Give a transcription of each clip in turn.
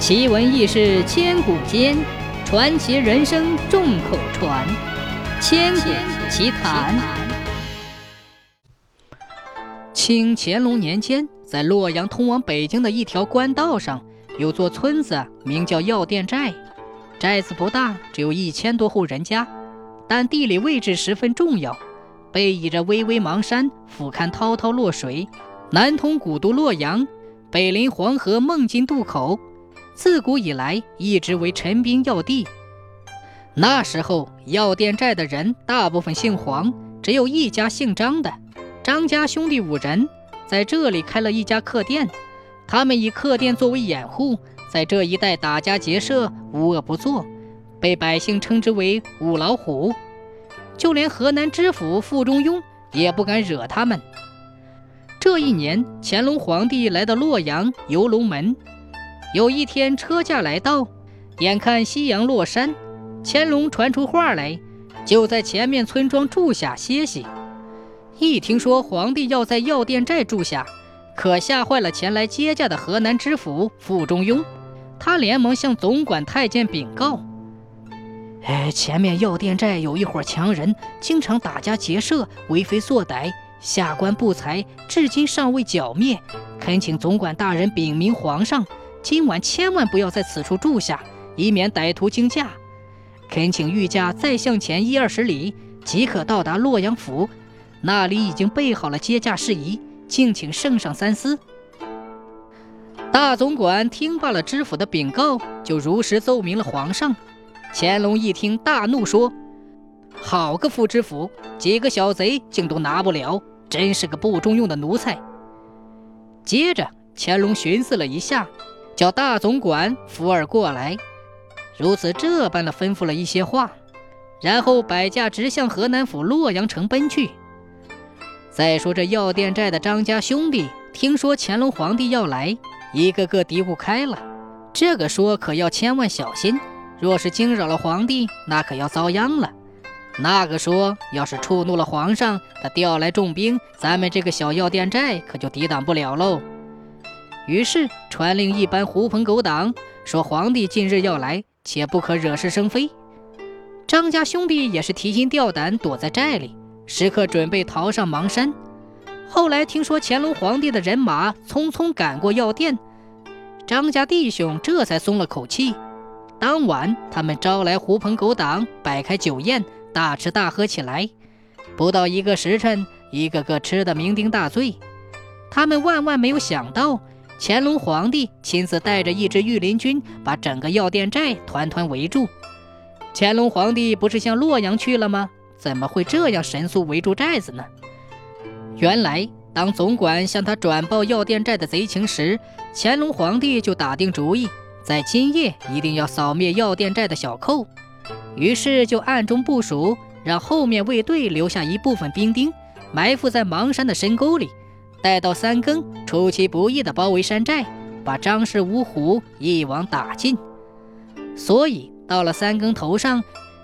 奇闻异事千古间，传奇人生众口传。千古奇谈。清乾隆年间，在洛阳通往北京的一条官道上，有座村子，名叫药店寨。寨子不大，只有一千多户人家，但地理位置十分重要，背倚着巍巍邙山，俯瞰滔滔洛水，南通古都洛阳，北临黄河孟津渡口。自古以来一直为陈兵要地。那时候药店寨的人大部分姓黄，只有一家姓张的。张家兄弟五人在这里开了一家客店，他们以客店作为掩护，在这一带打家劫舍，无恶不作，被百姓称之为“五老虎”。就连河南知府傅中庸也不敢惹他们。这一年，乾隆皇帝来到洛阳游龙门。有一天，车驾来到，眼看夕阳落山，乾隆传出话来，就在前面村庄住下歇息。一听说皇帝要在药店寨住下，可吓坏了前来接驾的河南知府傅中庸。他连忙向总管太监禀告：“哎，前面药店寨有一伙强人，经常打家劫舍，为非作歹，下官不才，至今尚未剿灭，恳请总管大人禀明皇上。”今晚千万不要在此处住下，以免歹徒惊驾。恳请御驾再向前一二十里，即可到达洛阳府，那里已经备好了接驾事宜，敬请圣上三思。大总管听罢了知府的禀告，就如实奏明了皇上。乾隆一听，大怒说：“好个副知府，几个小贼竟都拿不了，真是个不中用的奴才。”接着，乾隆寻思了一下。叫大总管福尔过来，如此这般的吩咐了一些话，然后摆驾直向河南府洛阳城奔去。再说这药店寨的张家兄弟，听说乾隆皇帝要来，一个个嘀咕开了。这个说可要千万小心，若是惊扰了皇帝，那可要遭殃了。那个说，要是触怒了皇上，他调来重兵，咱们这个小药店寨可就抵挡不了喽。于是传令一般狐朋狗党说：“皇帝近日要来，且不可惹是生非。”张家兄弟也是提心吊胆，躲在寨里，时刻准备逃上邙山。后来听说乾隆皇帝的人马匆匆赶过药店，张家弟兄这才松了口气。当晚，他们招来狐朋狗党，摆开酒宴，大吃大喝起来。不到一个时辰，一个个吃得酩酊大醉。他们万万没有想到。乾隆皇帝亲自带着一支御林军，把整个药店寨团团围住。乾隆皇帝不是向洛阳去了吗？怎么会这样神速围住寨子呢？原来，当总管向他转报药店寨的贼情时，乾隆皇帝就打定主意，在今夜一定要扫灭药店寨的小寇。于是就暗中部署，让后面卫队留下一部分兵丁，埋伏在邙山的深沟里。待到三更，出其不意地包围山寨，把张氏五虎一网打尽。所以到了三更头上，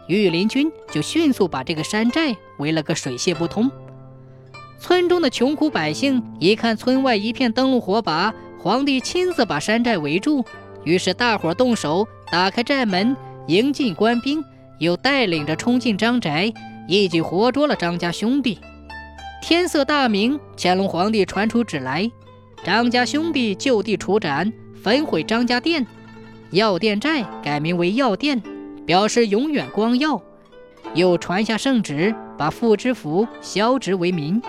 御林军就迅速把这个山寨围了个水泄不通。村中的穷苦百姓一看村外一片灯笼火把，皇帝亲自把山寨围住，于是大伙动手打开寨门，迎进官兵，又带领着冲进张宅，一举活捉了张家兄弟。天色大明，乾隆皇帝传出旨来，张家兄弟就地处斩，焚毁张家店，药店寨改名为药店，表示永远光耀。又传下圣旨，把傅知府削职为民。